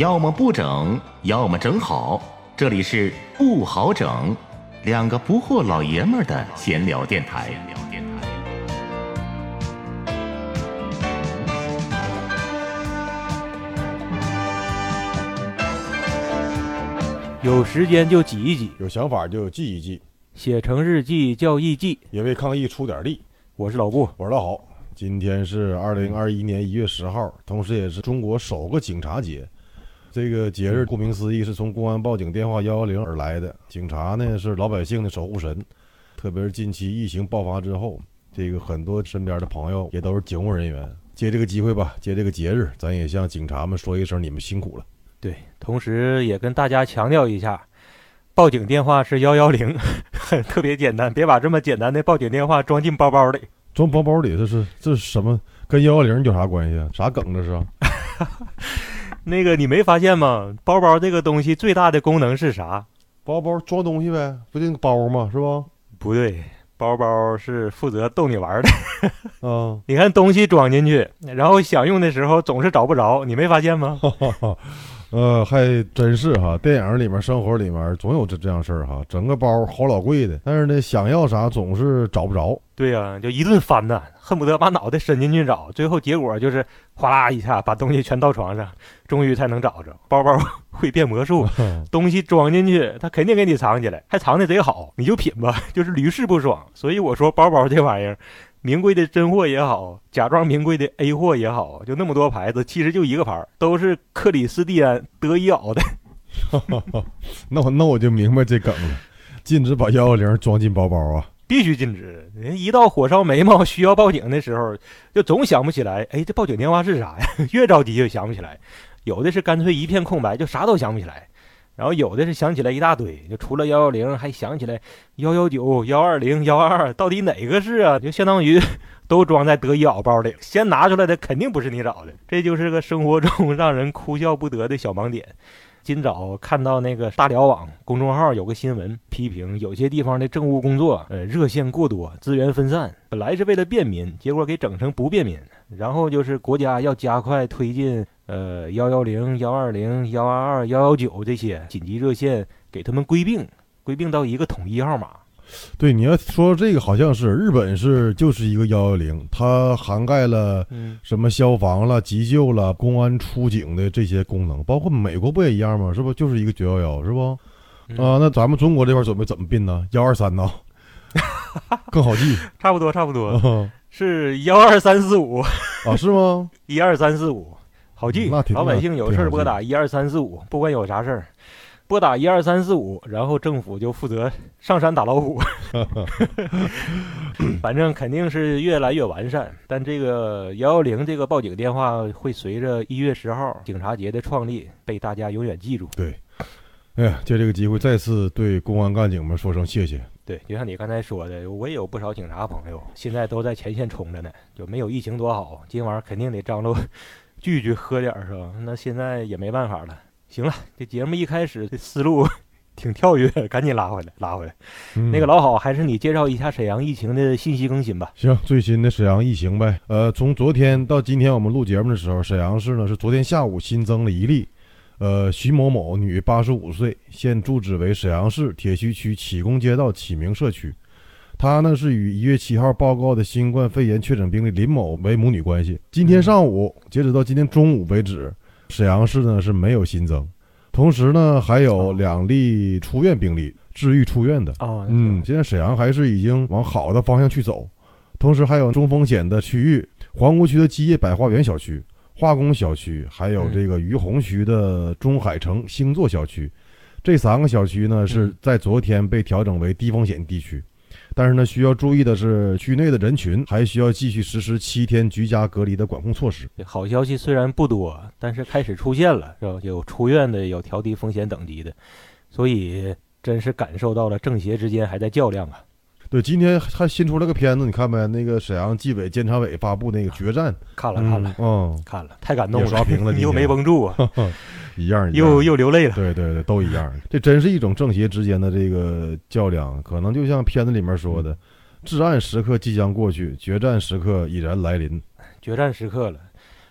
要么不整，要么整好。这里是不好整，两个不惑老爷们儿的闲聊电台。有时间就挤一挤，有想法就记一记，写成日记叫艺记。也为抗疫出点力。我是老顾，我是老好，今天是二零二一年一月十号，同时也是中国首个警察节。这个节日顾名思义是从公安报警电话幺幺零而来的。警察呢是老百姓的守护神，特别是近期疫情爆发之后，这个很多身边的朋友也都是警务人员。借这个机会吧，借这个节日，咱也向警察们说一声，你们辛苦了。对，同时也跟大家强调一下，报警电话是幺幺零，特别简单，别把这么简单的报警电话装进包包里。装包包里这是这是什么？跟幺幺零有啥关系啊？啥梗这是啊？那个你没发现吗？包包这个东西最大的功能是啥？包包装东西呗，不就个包吗？是吧？不对，包包是负责逗你玩的。嗯，你看东西装进去，然后想用的时候总是找不着，你没发现吗？呃，还真是哈，电影里面、生活里面总有这这样事儿哈。整个包好老贵的，但是呢，想要啥总是找不着。对呀、就一顿翻呐，恨不得把脑袋伸进去找，最后结果就是哗啦一下把东西全倒床上，终于才能找着。包包会变魔术，东西装进去，他肯定给你藏起来，还藏的贼好，你就品吧，就是屡试不爽。所以我说，包包这玩意儿，名贵的真货也好，假装名贵的 A 货也好，就那么多牌子，其实就一个牌儿，都是克里斯蒂安德伊奥的。那我那我就明白这梗了，禁止把幺幺零装进包包啊。必须禁止！人一到火烧眉毛需要报警的时候，就总想不起来，哎，这报警电话是啥呀？越着急越想不起来。有的是干脆一片空白，就啥都想不起来。然后有的是想起来一大堆，就除了幺幺零，还想起来幺幺九、幺二零、幺二二，到底哪个是啊？就相当于都装在得意袄包里，先拿出来的肯定不是你找的。这就是个生活中让人哭笑不得的小盲点。今早看到那个大辽网公众号有个新闻，批评有些地方的政务工作，呃，热线过多，资源分散，本来是为了便民，结果给整成不便民。然后就是国家要加快推进，呃，幺幺零、幺二零、幺二二、幺幺九这些紧急热线，给他们归并，归并到一个统一号码。对，你要说这个好像是日本是就是一个幺幺零，它涵盖了嗯，什么消防了、急救了、公安出警的这些功能，包括美国不也一样吗？是不就是一个九幺幺是不？嗯啊，那咱们中国这块准备怎么并呢？幺二三呢？更好记差不多差不多啊？是幺二三四五啊，是吗？一二三四五，好记老百姓有事儿拨打一二三四五，不管有啥事儿，拨打一二三四五，然后政府就负责上山打老虎。反正肯定是越来越完善，但这个幺幺零这个报警电话会随着一月十号警察节的创立被大家永远记住。对哎呀，借这个机会再次对公安干警们说声谢谢。对，就像你刚才说的，我也有不少警察朋友，现在都在前线冲着呢，就没有疫情多好，今晚肯定得张罗 聚聚喝点儿是吧？那现在也没办法了。行了，这节目一开始这思路 挺跳跃，赶紧拉回来，拉回来。嗯那个老好，还是你介绍一下沈阳疫情的信息更新吧。行，最新的沈阳疫情呗。呃，从昨天到今天我们录节目的时候，沈阳市呢是昨天下午新增了一例，呃，徐某某，女，八十五岁，现住址为沈阳市铁西区启功街道启明社区。她呢是与一月七号报告的新冠肺炎确诊病例林某为母女关系。今天上午，截止到今天中午为止，沈阳市呢是没有新增，同时呢还有两例出院病例，治愈出院的。啊，嗯，现在沈阳还是已经往好的方向去走，同时还有中风险的区域，皇姑区的基业百花园小区、化工小区，还有嗯这个于洪区的中海城星座小区，这三个小区呢是嗯在昨天被调整为低风险地区。但是呢，需要注意的是，区内的人群还需要继续实施七天居家隔离的管控措施。好消息虽然不多，但是开始出现了，是吧？有出院的，有调低风险等级的，所以真是感受到了政协之间还在较量啊。对，今天还新出了个片子，你看没？那个沈阳纪委监察委发布那个决战，看了看了、嗯，看了，太感动了，刷屏了 你又没绷住啊，一样，又又流泪了。对对对，都一样。这真是一种政协之间的这个较量，可能就像片子里面说的，至暗时刻即将过去，决战时刻已然来临。决战时刻了。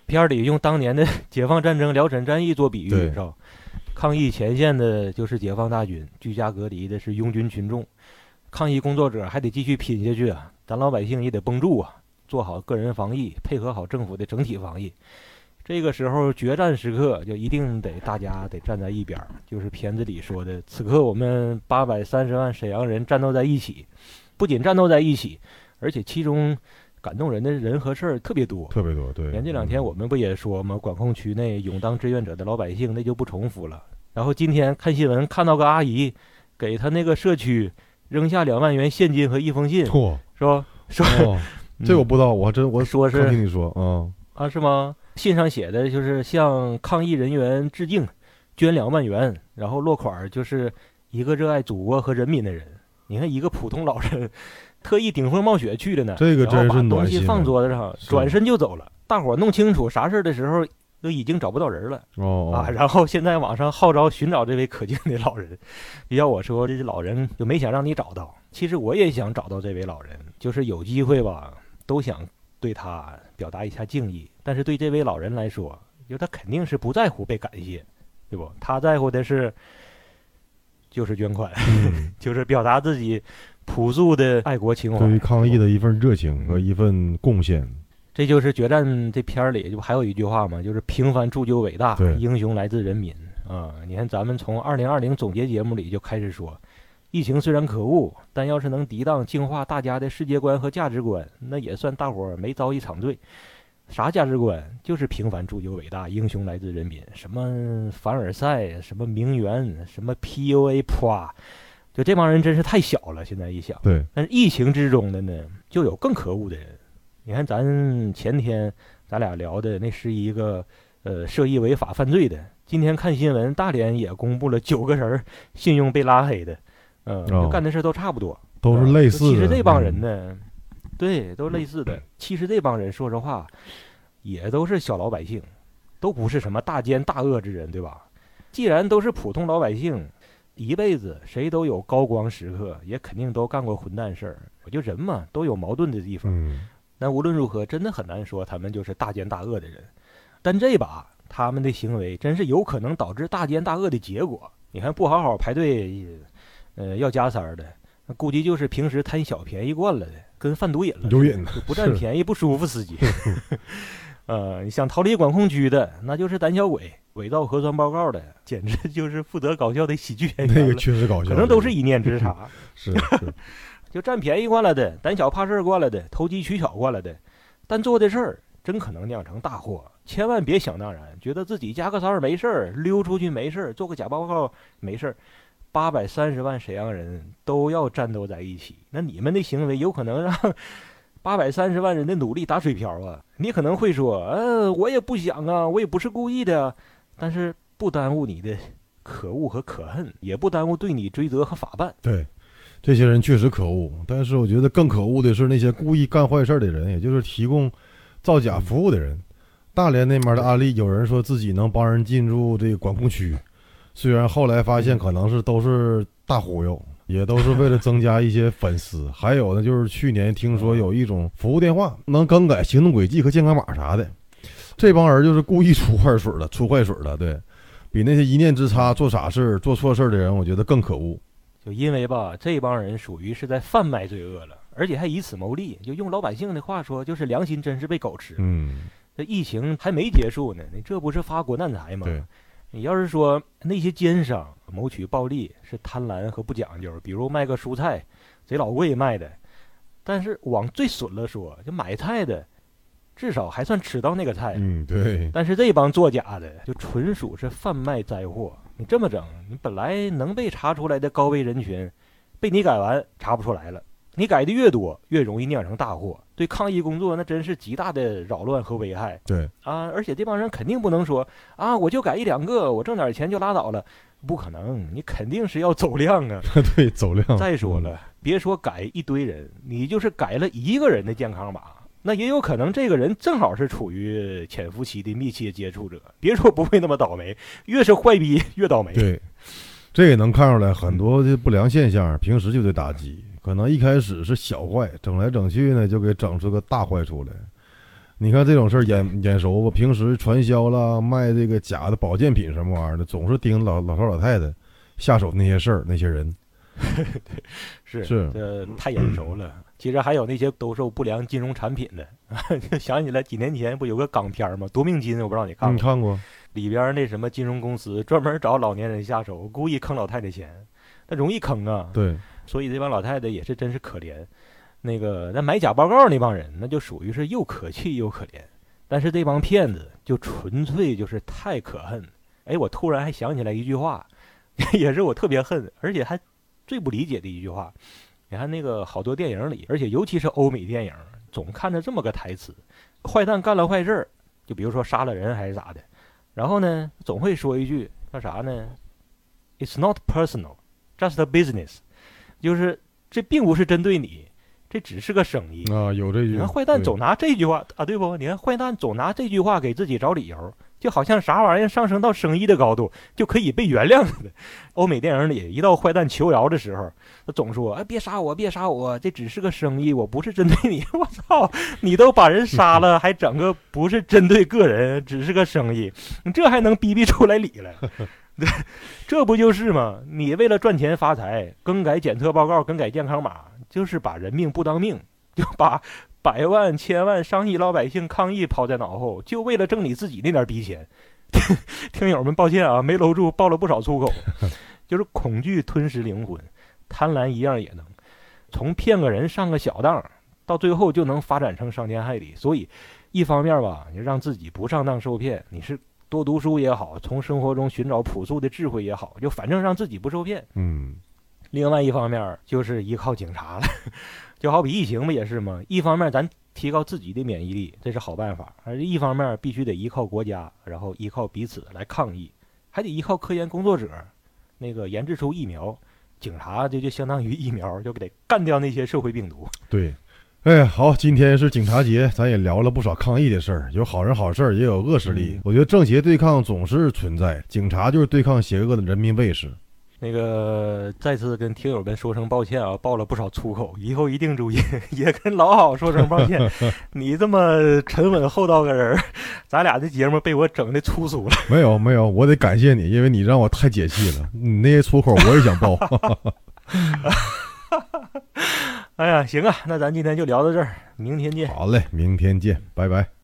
片儿里用当年的 解放战争辽沈战役做比喻，对是吧？抗疫前线的就是解放大军，居家隔离的是拥军群众，抗疫工作者还得继续拼下去啊，咱老百姓也得绷住啊，做好个人防疫，配合好政府的整体防疫。这个时候决战时刻，就一定得大家得站在一边儿，就是片子里说的，此刻我们八百三十万沈阳人战斗在一起，不仅战斗在一起，而且其中感动人的人和事儿特别多。特别多，对。连这两天我们不也说吗？管控区内勇当志愿者的老百姓，那就不重复了。然后今天看新闻，看到个阿姨给她那个社区扔下两万元现金和一封信，嚯，是吧？说、哦，这我不知道，我还真我说是听你说啊，啊，是吗？信上写的就是向抗疫人员致敬，捐两万元，然后落款儿就是一个热爱祖国和人民的人。你看，一个普通老人，特意顶风冒雪去了呢，这个真是然后把东西放桌子上，转身就走了。大伙儿弄清楚啥事儿的时候，都已经找不到人了哦啊。然后现在网上号召寻找这位可敬的老人，要我说，这老人就没想让你找到。其实我也想找到这位老人，就是有机会吧，都想对他表达一下敬意。但是对这位老人来说，就他肯定是不在乎被感谢，对不？他在乎的是，就是捐款，嗯 就是表达自己朴素的爱国情怀。对于抗疫的一份热情和一份贡献，这就是《决战》这片儿里就还有一句话嘛，就是平凡铸就伟大，英雄来自人民啊、你看咱们从二零二零总结节目里就开始说，疫情虽然可恶，但要是能涤荡净化大家的世界观和价值观，那也算大伙儿没遭一场罪。啥价值观？就是平凡铸就伟大，英雄来自人民。什么凡尔赛，什么名媛，什么 PUA 啪，就这帮人真是太小了。现在一想。对，但是疫情之中的呢，就有更可恶的人。你看，咱前天咱俩聊的那是一个呃涉疫违法犯罪的，今天看新闻，大连也公布了九个人信用被拉黑的，嗯、哦干的事都差不多，都是类似的。其实这帮人嗯，呢，对，都类似的。其实这帮人说实话，也都是小老百姓，都不是什么大奸大恶之人，对吧？既然都是普通老百姓，一辈子谁都有高光时刻，也肯定都干过混蛋事儿。我就人嘛，都有矛盾的地方。嗯，但无论如何，真的很难说他们就是大奸大恶的人。但这把他们的行为真是有可能导致大奸大恶的结果。你看，不好好排队，呃，要加塞儿的，那估计就是平时贪小便宜惯了的，跟贩毒瘾了，有瘾就不占便宜不舒服司机。呃，你想逃离管控区的，那就是胆小鬼，伪造核酸报告的，简直就是负责搞笑的喜剧演员那个确实搞笑，可能都是一念之差。是是，就占便宜惯了的，胆小怕事惯了的，投机取巧惯了的，但做的事儿真可能酿成大祸。千万别想当然，觉得自己加个塞儿没事儿，溜出去没事儿，做个假报告没事儿。八百三十万沈阳人都要战斗在一起，那你们的行为有可能让 八百三十万人的努力打水漂啊！你可能会说，呃，我也不想啊，我也不是故意的，但是不耽误你的可恶和可恨，也不耽误对你追责和法办。对，这些人确实可恶，但是我觉得更可恶的是那些故意干坏事的人，也就是提供造假服务的人。大连那边的案例，有人说自己能帮人进入这个管控区，虽然后来发现可能是都是大忽悠，也都是为了增加一些粉丝。还有呢，就是去年听说有一种服务电话能更改行动轨迹和健康码啥的，这帮人就是故意出坏水的，出坏水的，对比那些一念之差做傻事、做错事的人，我觉得更可恶。就因为吧，这帮人属于是在贩卖罪恶了，而且还以此牟利。就用老百姓的话说，就是良心真是被狗吃。嗯，这疫情还没结束呢，你这不是发国难财吗？对，你要是说那些奸商谋取暴利是贪婪和不讲究，比如卖个蔬菜贼老贵卖的，但是往最损了说，就买菜的至少还算吃到那个菜。嗯，对，但是这帮作假的就纯属是贩卖灾祸。你这么整，你本来能被查出来的高危人群，被你改完查不出来了。你改的越多，越容易酿成大祸，对抗疫工作那真是极大的扰乱和危害对，啊！而且这帮人肯定不能说啊，我就改一两个，我挣点钱就拉倒了，不可能，你肯定是要走量啊。对，走量。再说了，别说改一堆人，你就是改了一个人的健康码，那也有可能这个人正好是处于潜伏期的密切接触者。别说不会那么倒霉，越是坏逼越倒霉。对，这也能看出来很多的不良现象，平时就得打击。可能一开始是小坏，整来整去呢，就给整出个大坏出来。你看这种事儿眼眼熟吧？平时传销啦、卖这个假的保健品什么玩意儿的，总是盯老老头老太太下手那些事儿，那些人是是这太眼熟了。其实还有那些兜售不良金融产品的，就 想起来几年前不有个港片儿吗？夺命金，我不知道你看过。你看过？里边那什么金融公司专门找老年人下手，故意坑老太太钱，那容易坑啊。对，所以这帮老太太也是真是可怜。那个那买假报告那帮人，那就属于是又可气又可怜。但是这帮骗子就纯粹就是太可恨。哎，我突然还想起来一句话，也是我特别恨，而且还最不理解的一句话。你看那个好多电影里，而且尤其是欧美电影，总看着这么个台词：坏蛋干了坏事儿，就比如说杀了人还是咋的，然后呢总会说一句叫啥呢？It's not personal, just a business，就是这并不是针对你。这只是个生意啊，有这句。你看坏蛋总拿这句话啊，对不？你看坏蛋总拿这句话给自己找理由，就好像啥玩意儿上升到生意的高度就可以被原谅似的。欧美电影里一到坏蛋求饶的时候，他总说：“哎，别杀我，别杀我，这只是个生意，我不是针对你。” 我操，你都把人杀了，还整个不是针对个人，只是个生意，你这还能逼逼出来理来？这不就是吗？你为了赚钱发财，更改检测报告，更改健康码，就是把人命不当命，就把百万、千万、上亿老百姓抗议抛在脑后，就为了挣你自己那点逼钱。听友们，抱歉啊，没搂住，爆了不少粗口。就是恐惧吞噬灵魂，贪婪一样也能，从骗个人上个小当，到最后就能发展成伤天害理。所以，一方面吧，你让自己不上当受骗，你是多读书也好，从生活中寻找朴素的智慧也好，就反正让自己不受骗。嗯，另外一方面就是依靠警察了，就好比疫情不也是吗？一方面咱提高自己的免疫力，这是好办法；而一方面必须得依靠国家，然后依靠彼此来抗疫，还得依靠科研工作者，那个研制出疫苗。警察这就相当于疫苗，就得干掉那些社会病毒。对。哎，好，今天是警察节，咱也聊了不少抗疫的事儿，有好人好事儿，也有恶势力。嗯我觉得正邪对抗总是存在，警察就是对抗邪恶的人民卫士。那个再次跟听友们说声抱歉啊，爆了不少粗口，以后一定注意。也跟老好说声抱歉，你这么沉稳厚道个人儿，咱俩这节目被我整的粗俗了。没有没有，我得感谢你，因为你让我太解气了。你那些粗口我也想爆。哎呀，行啊，那咱今天就聊到这儿，明天见。好嘞，明天见，拜拜。